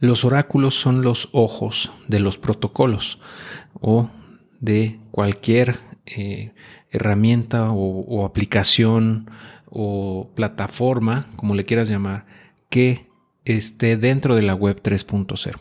Los oráculos son los ojos de los protocolos o de cualquier eh, herramienta o, aplicación o plataforma, como le quieras llamar, que esté dentro de la web 3.0.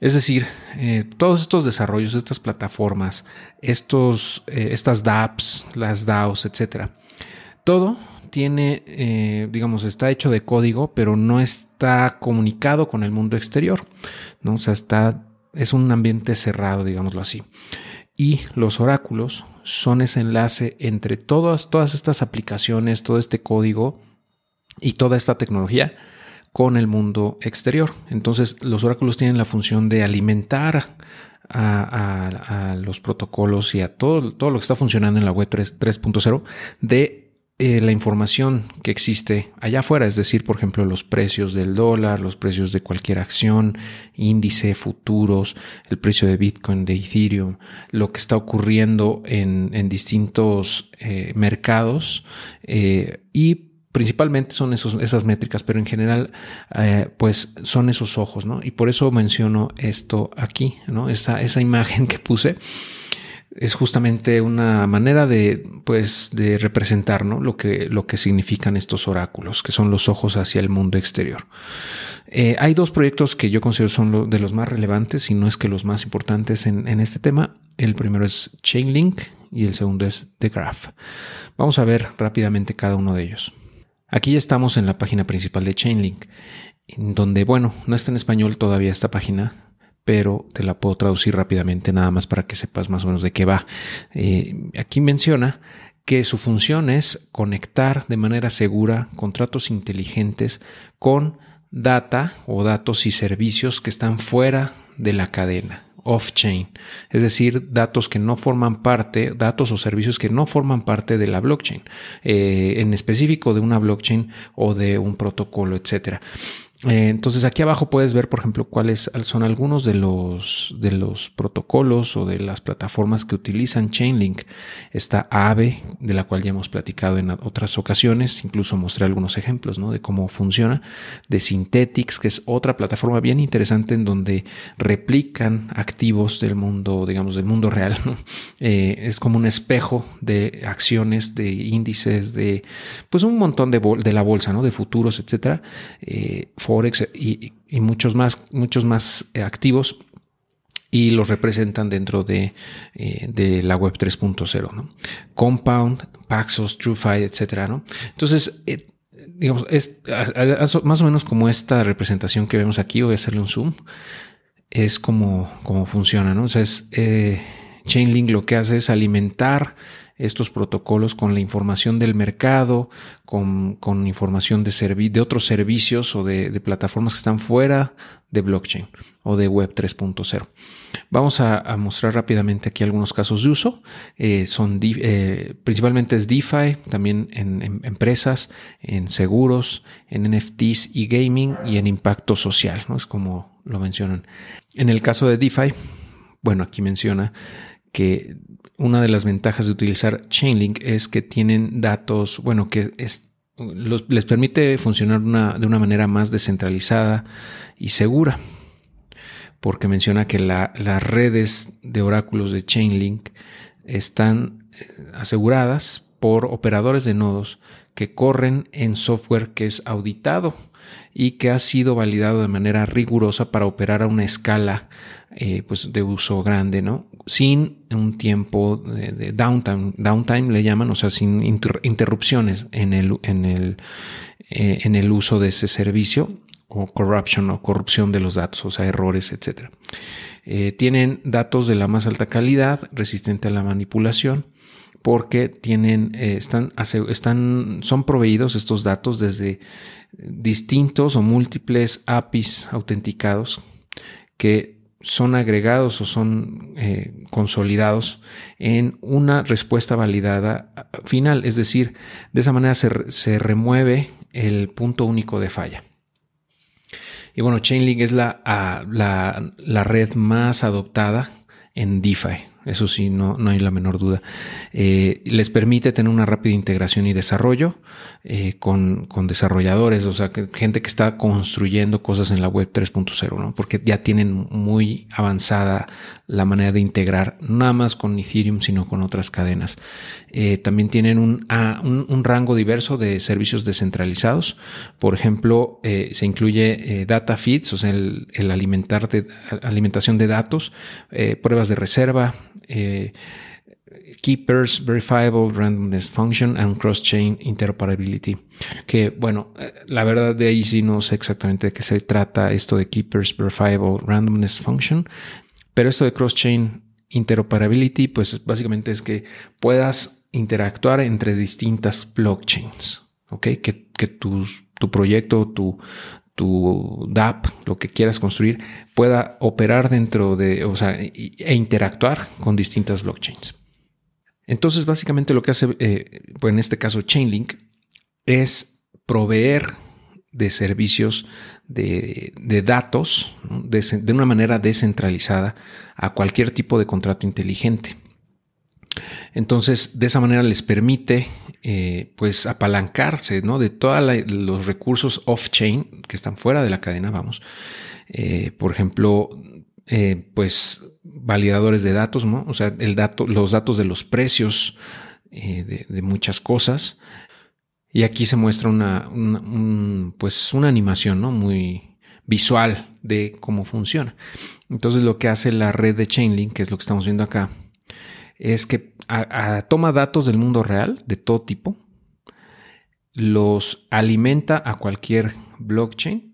Es decir, eh, todos estos desarrollos, estas plataformas, estos, eh, estas dApps, las DAOs, etcétera, todo tiene, eh, digamos, está hecho de código, pero no está comunicado con el mundo exterior. ¿no? O sea, está, es un ambiente cerrado, digámoslo así. Y los oráculos son ese enlace entre todas, todas estas aplicaciones, todo este código y toda esta tecnología con el mundo exterior. Entonces, los oráculos tienen la función de alimentar a, los protocolos y a todo, todo, lo que está funcionando en la web 3.0 de eh, la información que existe allá afuera, es decir, por ejemplo, los precios del dólar, los precios de cualquier acción, índice, futuros, el precio de Bitcoin, de Ethereum, lo que está ocurriendo en, distintos eh, mercados eh, y principalmente son esas métricas, pero en general, pues son esos ojos, ¿no? Y por eso menciono esto aquí, ¿no? Esa, esa imagen que puse es justamente una manera de, pues, de representar lo, que, lo que significan estos oráculos, que son los ojos hacia el mundo exterior. Eh, hay dos proyectos que yo considero son de los más relevantes, y no es que los más importantes en, en este tema. El primero es Chainlink y el segundo es The Graph. Vamos a ver rápidamente cada uno de ellos. Aquí ya estamos en la página principal de Chainlink, en donde, bueno, no está en español todavía esta página, pero te la puedo traducir rápidamente nada más para que sepas más o menos de qué va. Eh, aquí menciona que su función es conectar de manera segura contratos inteligentes con data o datos y servicios que están fuera de la cadena off-chain, es decir, datos que no forman parte, datos o servicios que no forman parte de la blockchain, eh, en específico de una blockchain o de un protocolo, etcétera. Eh, entonces aquí abajo puedes ver, por ejemplo, cuáles son algunos de los, de los protocolos o de las plataformas que utilizan Chainlink. Está Aave, de la cual ya hemos platicado en otras ocasiones, incluso mostré algunos ejemplos ¿no? de cómo funciona. De Synthetics, que es otra plataforma bien interesante en donde replican activos del mundo, digamos, del mundo real. Eh, es como un espejo de acciones, de índices, de pues un montón de, de la bolsa, ¿no? de futuros, etcétera. Eh, Forex y, muchos más, muchos más eh, activos y los representan dentro de, eh, la web 3.0, Compound, Paxos, TrueFi, etcétera, ¿no? Entonces, eh, digamos, es más o menos como esta representación que vemos aquí, voy a hacerle un zoom, es como, como funciona, ¿no? O sea, es, Chainlink lo que hace es alimentar estos protocolos con la información del mercado, con, información de, de otros servicios o de, plataformas que están fuera de blockchain o de web 3.0. Vamos a, mostrar rápidamente aquí algunos casos de uso. Eh, son eh, principalmente es DeFi, también en, empresas, en seguros, en NFTs y gaming y en impacto social, ¿no? Es como lo mencionan. En el caso de DeFi, bueno, aquí menciona que una de las ventajas de utilizar Chainlink es que tienen datos, bueno, que les permite funcionar de una manera más descentralizada y segura, porque menciona que las redes de oráculos de Chainlink están eh, aseguradas por operadores de nodos que corren en software que es auditado y que ha sido validado de manera rigurosa para operar a una escala eh, pues de uso grande, ¿no? Sin un tiempo de, downtime, downtime le llaman, o sea, sin interrupciones en el, en, el, eh, en el uso de ese servicio o corruption o corrupción de los datos, o sea, errores, etc. Eh, tienen datos de la más alta calidad, resistente a la manipulación, porque tienen, están, están, son proveídos estos datos desde distintos o múltiples APIs autenticados que son agregados o son eh, consolidados en una respuesta validada final. Es decir, de esa manera se, remueve el punto único de falla. Y bueno, Chainlink es la, la, red más adoptada en DeFi. Eso sí, no, no hay la menor duda. Eh, les permite tener una rápida integración y desarrollo eh, con, con, desarrolladores, o sea, gente que está construyendo cosas en la web 3.0, ¿no? Porque ya tienen muy avanzada la manera de integrar, nada más con Ethereum, sino con otras cadenas. Eh, también tienen ah, un, un, rango diverso de servicios descentralizados. Por ejemplo, se incluye data feeds, o sea, el, el alimentar de, alimentación de datos, pruebas de reserva, eh, keepers, Verifiable Randomness Function and Cross-Chain Interoperability. Que bueno, eh, la verdad de ahí sí no sé exactamente de qué se trata esto de Keepers, Verifiable Randomness Function, pero esto de Cross-Chain Interoperability, pues básicamente es que puedas interactuar entre distintas blockchains, ¿ok? Que, que tu, tu proyecto, tu, tu DApp, lo que quieras construir, pueda operar dentro de, o sea, e interactuar con distintas blockchains. Entonces, básicamente lo que hace, eh, pues en este caso Chainlink, es proveer de servicios de, datos de, una manera descentralizada a cualquier tipo de contrato inteligente. Entonces, de esa manera les permite eh, pues apalancarse ¿no? de todos los recursos off-chain que están fuera de la cadena, vamos. Eh, por ejemplo, eh, pues validadores de datos, ¿no? O sea, el dato, los datos de los precios de, muchas cosas. Y aquí se muestra una, pues una animación, ¿no? Muy visual de cómo funciona. Entonces, lo que hace la red de Chainlink, que es lo que estamos viendo acá, es que toma datos del mundo real, de todo tipo, los alimenta a cualquier blockchain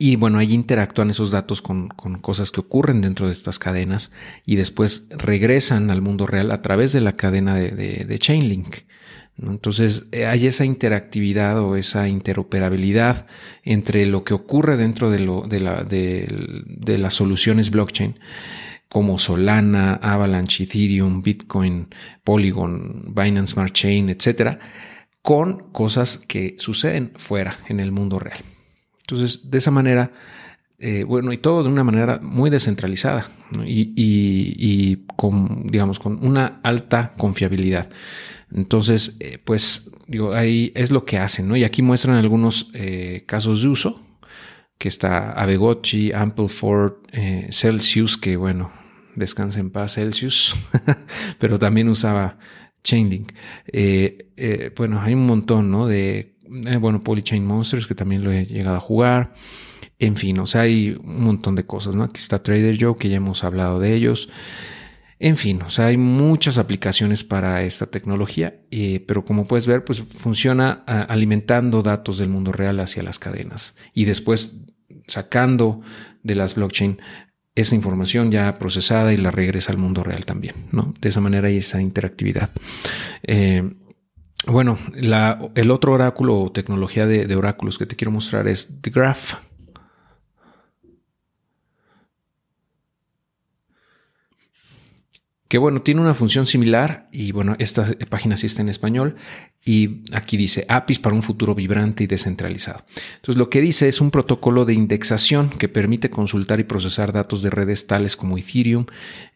y bueno, ahí interactúan esos datos con, cosas que ocurren dentro de estas cadenas y después regresan al mundo real a través de la cadena de, Chainlink. Entonces eh, hay esa interactividad o esa interoperabilidad entre lo que ocurre dentro de, lo, de, la, de las soluciones blockchain como Solana, Avalanche, Ethereum, Bitcoin, Polygon, Binance Smart Chain, etcétera, con cosas que suceden fuera en el mundo real. Entonces, de esa manera, eh, bueno, y todo de una manera muy descentralizada y, con, digamos, con una alta confiabilidad. Entonces, eh, pues, digo, ahí es lo que hacen, ¿no? Y aquí muestran algunos eh, casos de uso que está Abegochi, Ampleford, eh, Celsius, que bueno, descansa en paz Celsius, pero también usaba Chainlink. Eh, eh, bueno, hay un montón, ¿no? De, bueno, Polychain Monsters, que también lo he llegado a jugar. En fin, o sea, hay un montón de cosas, ¿no? Aquí está Trader Joe, que ya hemos hablado de ellos. En fin, o sea, hay muchas aplicaciones para esta tecnología, pero como puedes ver, pues funciona alimentando datos del mundo real hacia las cadenas y después sacando de las blockchain esa información ya procesada y la regresa al mundo real también, ¿no? De esa manera hay esa interactividad. Eh, bueno, el otro oráculo o tecnología de, de, oráculos que te quiero mostrar es The Graph. Que bueno, tiene una función similar y bueno, esta página sí está en español y aquí dice APIs para un futuro vibrante y descentralizado. Entonces lo que dice es un protocolo de indexación que permite consultar y procesar datos de redes tales como Ethereum.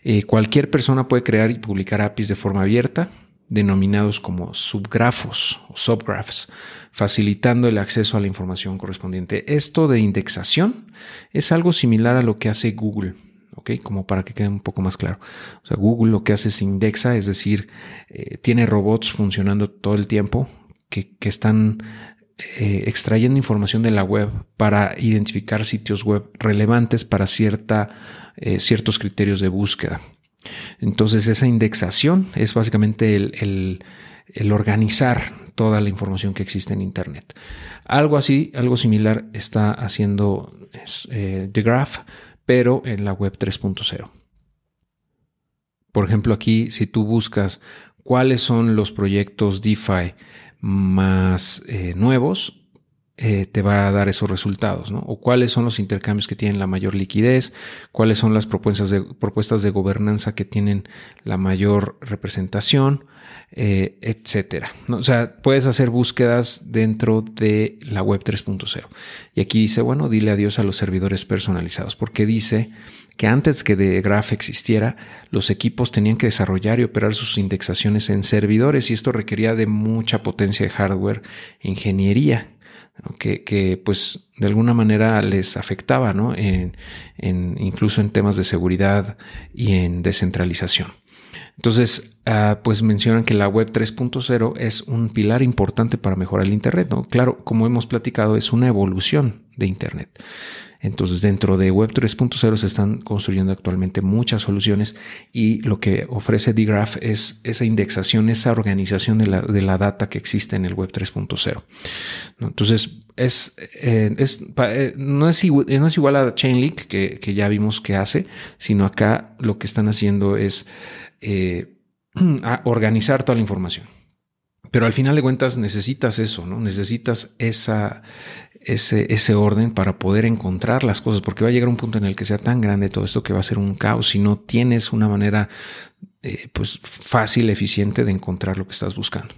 Eh, cualquier persona puede crear y publicar APIs de forma abierta, denominados como subgrafos o subgraphs, facilitando el acceso a la información correspondiente. Esto de indexación es algo similar a lo que hace Google. ¿Ok? Como para que quede un poco más claro. O sea, Google lo que hace es indexa, es decir, eh, tiene robots funcionando todo el tiempo que, están eh, extrayendo información de la web para identificar sitios web relevantes para cierta, eh, ciertos criterios de búsqueda. Entonces, esa indexación es básicamente el, el organizar toda la información que existe en Internet. Algo así, algo similar está haciendo The Graph pero en la web 3.0. Por ejemplo, aquí si tú buscas cuáles son los proyectos DeFi más eh, nuevos, eh, te va a dar esos resultados, ¿no? O cuáles son los intercambios que tienen la mayor liquidez, cuáles son las propuestas de, propuestas de gobernanza que tienen la mayor representación, eh, etcétera. O sea, puedes hacer búsquedas dentro de la web 3.0. Y aquí dice, bueno, dile adiós a los servidores personalizados, porque dice que antes que de Graph existiera, los equipos tenían que desarrollar y operar sus indexaciones en servidores y esto requería de mucha potencia de hardware e Que, pues de alguna manera les afectaba, ¿no? En, incluso en temas de seguridad y en descentralización. Entonces, ah, pues mencionan que la web 3.0 es un pilar importante para mejorar el Internet. ¿no? Claro, como hemos platicado, es una evolución de Internet. Entonces, dentro de Web 3.0 se están construyendo actualmente muchas soluciones y lo que ofrece DGraph es esa indexación, esa organización de la, de la data que existe en el Web 3.0. Entonces, es, eh, es eh, no, es igual, no, es igual, a Chainlink, que, que, ya vimos que hace, sino acá lo que están haciendo es eh, organizar toda la información. Pero al final de cuentas necesitas eso, ¿no? Necesitas esa, ese, ese orden para poder encontrar las cosas, porque va a llegar un punto en el que sea tan grande todo esto que va a ser un caos si no tienes una manera eh, pues fácil, eficiente de encontrar lo que estás buscando.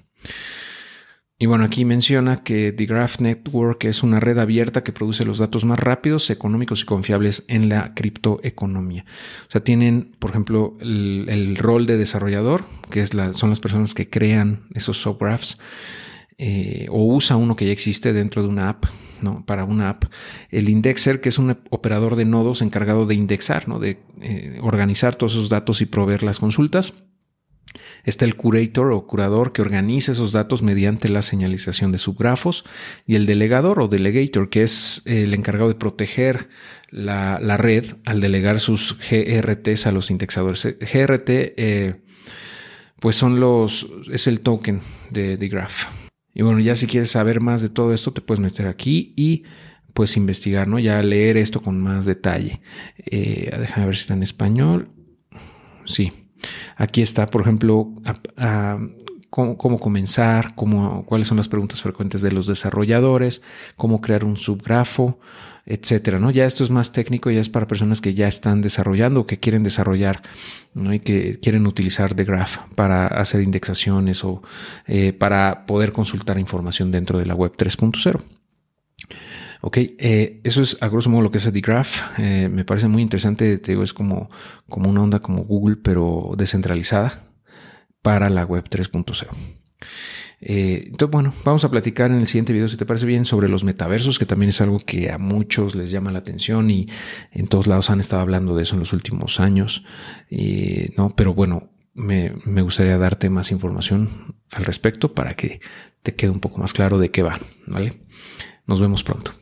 Y bueno, aquí menciona que The Graph Network es una red abierta que produce los datos más rápidos, económicos y confiables en la criptoeconomía. O sea, tienen, por ejemplo, el, rol de desarrollador, que es la, son las personas que crean esos subgraphs, eh, o usa uno que ya existe dentro de una app, ¿no? Para una app. El indexer, que es un operador de nodos encargado de indexar, ¿no? De eh, organizar todos esos datos y proveer las consultas. Está el curator o curador que organiza esos datos mediante la señalización de subgrafos y el delegador o delegator que es el encargado de proteger la, red al delegar sus GRTs a los indexadores. GRT eh, pues son los, es el token de, de Graph. Y bueno, ya si quieres saber más de todo esto, te puedes meter aquí y pues investigar, ¿no? Ya leer esto con más detalle. Eh, déjame ver si está en español. Sí, Aquí está, por ejemplo, cómo, comenzar, cómo, cuáles son las preguntas frecuentes de los desarrolladores, cómo crear un subgrafo, etcétera. Ya esto es más técnico, ya es para personas que ya están desarrollando o que quieren desarrollar. Y que quieren utilizar The Graph para hacer indexaciones o eh, para poder consultar información dentro de la web 3.0. Ok, eh, eso es a grosso modo lo que es The Graph. Eh, me parece muy interesante, te digo, es como, como una onda como Google, pero descentralizada para la web 3.0. Eh, entonces, bueno, vamos a platicar en el siguiente video, si te parece bien, sobre los metaversos, que también es algo que a muchos les llama la atención y en todos lados han estado hablando de eso en los últimos años. no, pero bueno, me, me gustaría darte más información al respecto para que te quede un poco más claro de qué va, ¿vale? Nos vemos pronto.